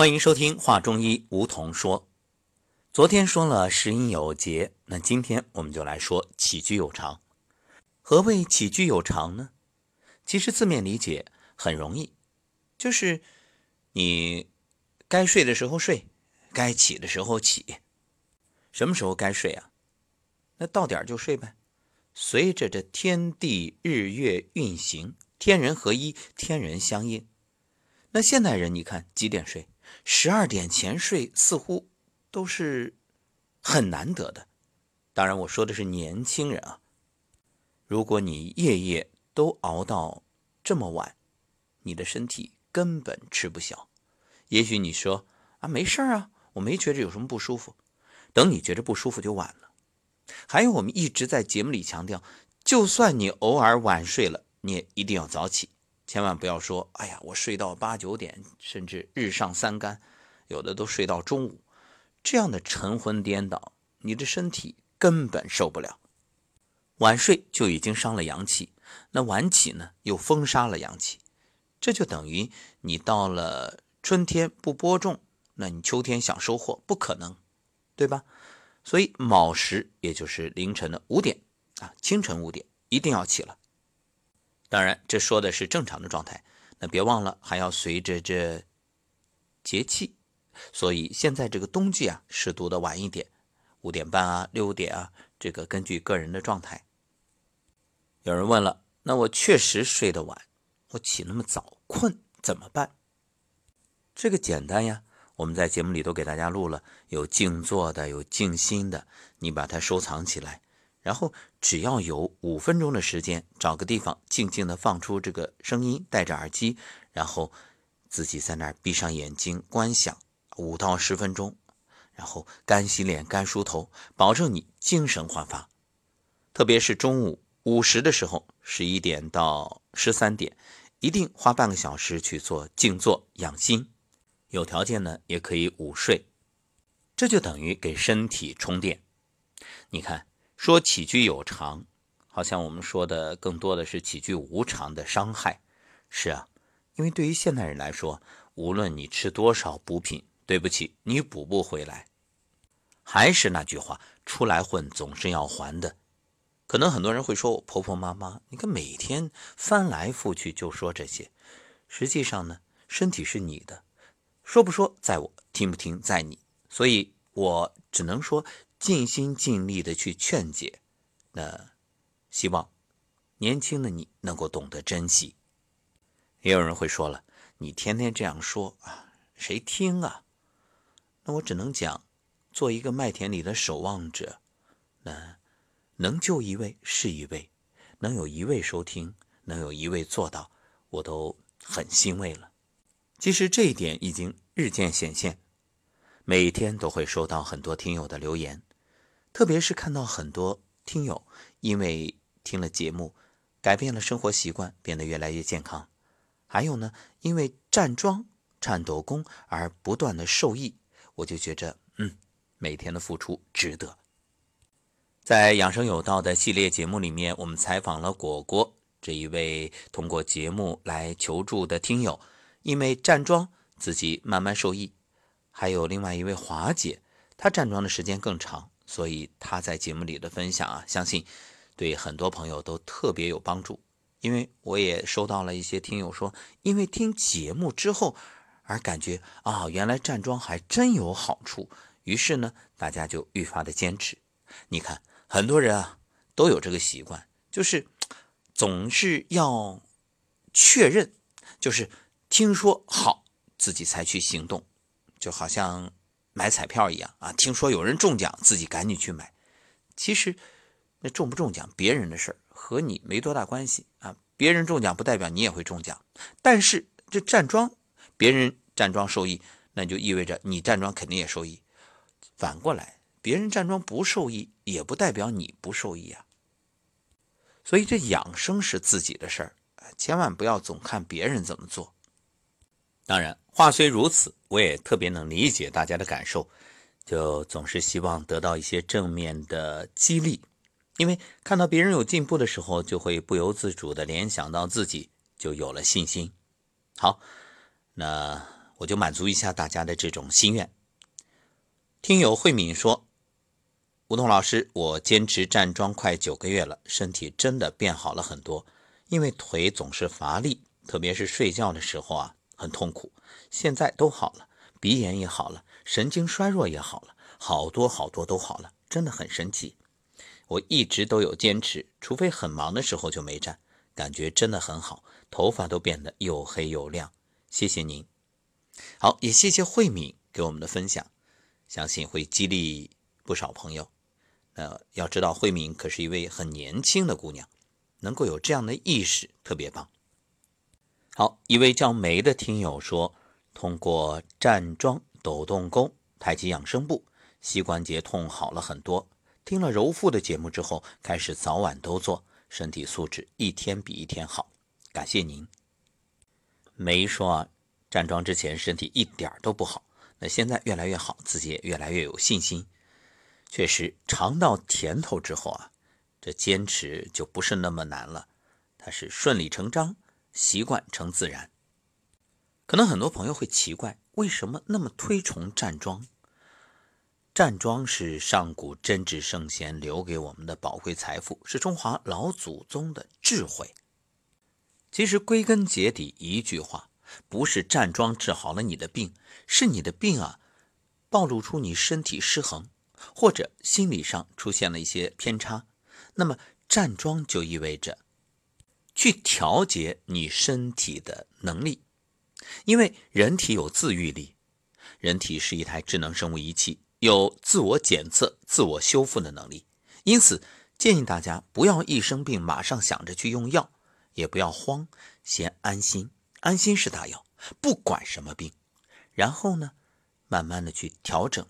欢迎收听《话中医》，梧桐说。昨天说了食饮有节，那今天我们就来说起居有常。何谓起居有常呢？其实字面理解很容易，就是你该睡的时候睡，该起的时候起。什么时候该睡啊？那到点就睡呗，随着这天地日月运行，天人合一，天人相应。那现代人，你看几点睡？十二点前睡似乎都是很难得的。当然，我说的是年轻人啊。如果你夜夜都熬到这么晚，你的身体根本吃不消。也许你说啊，没事啊，我没觉着有什么不舒服。等你觉着不舒服就晚了。还有，我们一直在节目里强调，就算你偶尔晚睡了，你也一定要早起。千万不要说，哎呀，我睡到八九点，甚至日上三竿，有的都睡到中午，这样的晨昏颠倒，你的身体根本受不了。晚睡就已经伤了阳气，那晚起呢，又封杀了阳气，这就等于你到了春天不播种，那你秋天想收获不可能，对吧？所以卯时，也就是凌晨的五点啊，清晨五点一定要起了。当然，这说的是正常的状态。那别忘了，还要随着这节气。所以现在这个冬季啊，适度的晚一点，五点半啊，六点啊，这个根据个人的状态。有人问了，那我确实睡得晚，我起那么早，困怎么办？这个简单呀，我们在节目里都给大家录了，有静坐的，有静心的，你把它收藏起来。然后只要有五分钟的时间，找个地方静静的放出这个声音，戴着耳机，然后自己在那儿闭上眼睛观想五到十分钟，然后干洗脸、干梳头，保证你精神焕发。特别是中午午时的时候，十一点到十三点，一定花半个小时去做静坐养心。有条件呢，也可以午睡，这就等于给身体充电。你看。说起居有常，好像我们说的更多的是起居无常的伤害。是啊，因为对于现代人来说，无论你吃多少补品，对不起，你补不回来。还是那句话，出来混总是要还的。可能很多人会说我婆婆妈妈，你看每天翻来覆去就说这些。实际上呢，身体是你的，说不说在我，听不听在你。所以我只能说。尽心尽力的去劝解，那希望年轻的你能够懂得珍惜。也有人会说了，你天天这样说啊，谁听啊？那我只能讲，做一个麦田里的守望者，那能救一位是一位，能有一位收听，能有一位做到，我都很欣慰了。其实这一点已经日渐显现，每天都会收到很多听友的留言。特别是看到很多听友因为听了节目，改变了生活习惯，变得越来越健康；还有呢，因为站桩、颤抖功而不断的受益，我就觉着，嗯，每天的付出值得。在养生有道的系列节目里面，我们采访了果果这一位通过节目来求助的听友，因为站桩自己慢慢受益；还有另外一位华姐，她站桩的时间更长。所以他在节目里的分享啊，相信对很多朋友都特别有帮助。因为我也收到了一些听友说，因为听节目之后而感觉啊，原来站桩还真有好处。于是呢，大家就愈发的坚持。你看，很多人啊都有这个习惯，就是总是要确认，就是听说好自己才去行动，就好像。买彩票一样啊！听说有人中奖，自己赶紧去买。其实，那中不中奖别人的事儿，和你没多大关系啊。别人中奖不代表你也会中奖。但是这站桩，别人站桩受益，那就意味着你站桩肯定也受益。反过来，别人站桩不受益，也不代表你不受益啊。所以这养生是自己的事儿，千万不要总看别人怎么做。当然，话虽如此，我也特别能理解大家的感受，就总是希望得到一些正面的激励，因为看到别人有进步的时候，就会不由自主的联想到自己，就有了信心。好，那我就满足一下大家的这种心愿。听友慧敏说：“吴桐老师，我坚持站桩快九个月了，身体真的变好了很多。因为腿总是乏力，特别是睡觉的时候啊，很痛苦。现在都好了，鼻炎也好了，神经衰弱也好了，好多好多都好了，真的很神奇。我一直都有坚持，除非很忙的时候就没站，感觉真的很好，头发都变得又黑又亮。谢谢您。”好，也谢谢慧敏给我们的分享，相信会激励不少朋友。呃，要知道慧敏可是一位很年轻的姑娘，能够有这样的意识，特别棒。好，一位叫梅的听友说，通过站桩、抖动功、太极养生步，膝关节痛好了很多。听了柔腹的节目之后，开始早晚都做，身体素质一天比一天好。感谢您。梅说啊。站桩之前身体一点都不好，那现在越来越好，自己也越来越有信心。确实尝到甜头之后啊，这坚持就不是那么难了，它是顺理成章，习惯成自然。可能很多朋友会奇怪，为什么那么推崇站桩？站桩是上古真智圣贤留给我们的宝贵财富，是中华老祖宗的智慧。其实归根结底一句话。不是站桩治好了你的病，是你的病啊，暴露出你身体失衡，或者心理上出现了一些偏差。那么站桩就意味着去调节你身体的能力，因为人体有自愈力，人体是一台智能生物仪器，有自我检测、自我修复的能力。因此，建议大家不要一生病马上想着去用药，也不要慌，先安心。安心是大药，不管什么病，然后呢，慢慢的去调整，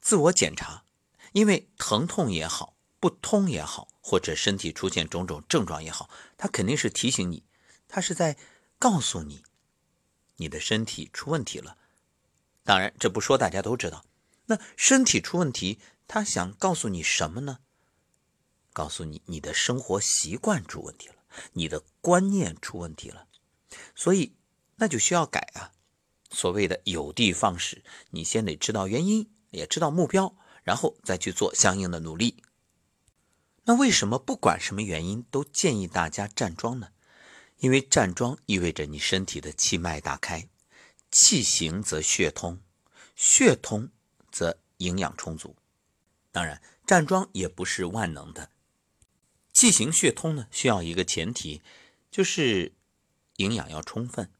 自我检查，因为疼痛也好，不通也好，或者身体出现种种症状也好，它肯定是提醒你，它是在告诉你，你的身体出问题了。当然，这不说大家都知道。那身体出问题，他想告诉你什么呢？告诉你，你的生活习惯出问题了，你的观念出问题了。所以，那就需要改啊。所谓的有的放矢，你先得知道原因，也知道目标，然后再去做相应的努力。那为什么不管什么原因都建议大家站桩呢？因为站桩意味着你身体的气脉打开，气行则血通，血通则营养充足。当然，站桩也不是万能的。气行血通呢，需要一个前提，就是。营养要充分，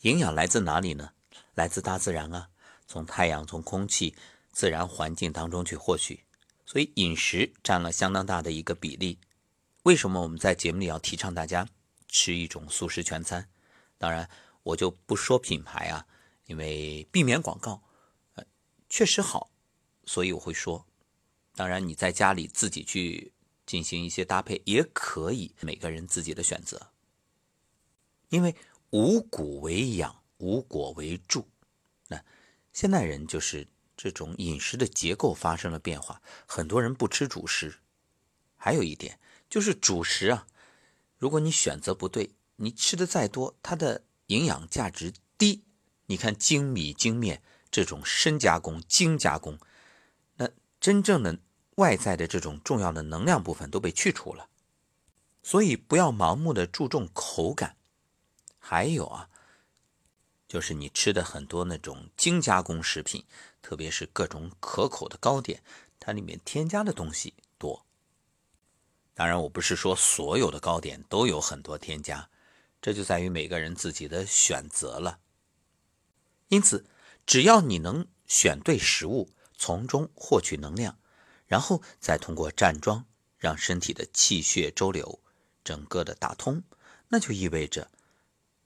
营养来自哪里呢？来自大自然啊，从太阳、从空气、自然环境当中去获取。所以饮食占了相当大的一个比例。为什么我们在节目里要提倡大家吃一种素食全餐？当然，我就不说品牌啊，因为避免广告，呃，确实好，所以我会说。当然，你在家里自己去进行一些搭配也可以，每个人自己的选择。因为五谷为养，五果为助。那现代人就是这种饮食的结构发生了变化，很多人不吃主食。还有一点就是主食啊，如果你选择不对，你吃的再多，它的营养价值低。你看精米精面这种深加工、精加工，那真正的外在的这种重要的能量部分都被去除了。所以不要盲目的注重口感。还有啊，就是你吃的很多那种精加工食品，特别是各种可口的糕点，它里面添加的东西多。当然，我不是说所有的糕点都有很多添加，这就在于每个人自己的选择了。因此，只要你能选对食物，从中获取能量，然后再通过站桩让身体的气血周流整个的打通，那就意味着。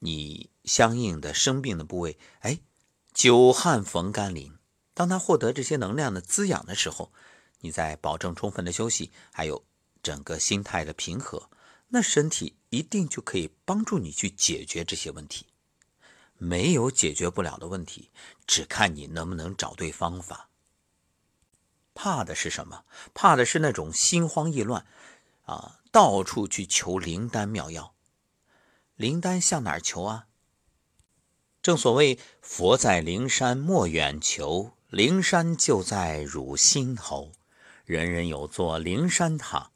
你相应的生病的部位，哎，久旱逢甘霖。当他获得这些能量的滋养的时候，你在保证充分的休息，还有整个心态的平和，那身体一定就可以帮助你去解决这些问题。没有解决不了的问题，只看你能不能找对方法。怕的是什么？怕的是那种心慌意乱，啊，到处去求灵丹妙药。灵丹向哪儿求啊？正所谓“佛在灵山莫远求，灵山就在汝心头”。人人有座灵山塔，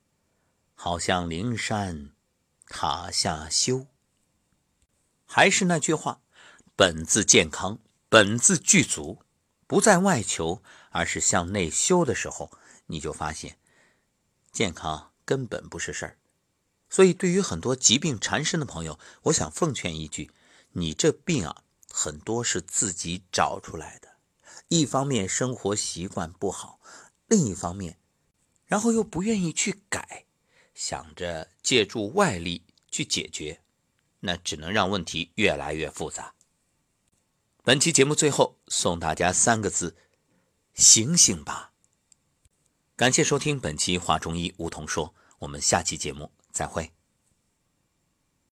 好像灵山塔下修。还是那句话，本自健康，本自具足，不在外求，而是向内修的时候，你就发现健康根本不是事儿。所以，对于很多疾病缠身的朋友，我想奉劝一句：你这病啊，很多是自己找出来的。一方面生活习惯不好，另一方面，然后又不愿意去改，想着借助外力去解决，那只能让问题越来越复杂。本期节目最后送大家三个字：醒醒吧！感谢收听本期《话中医》，梧桐说，我们下期节目。再会。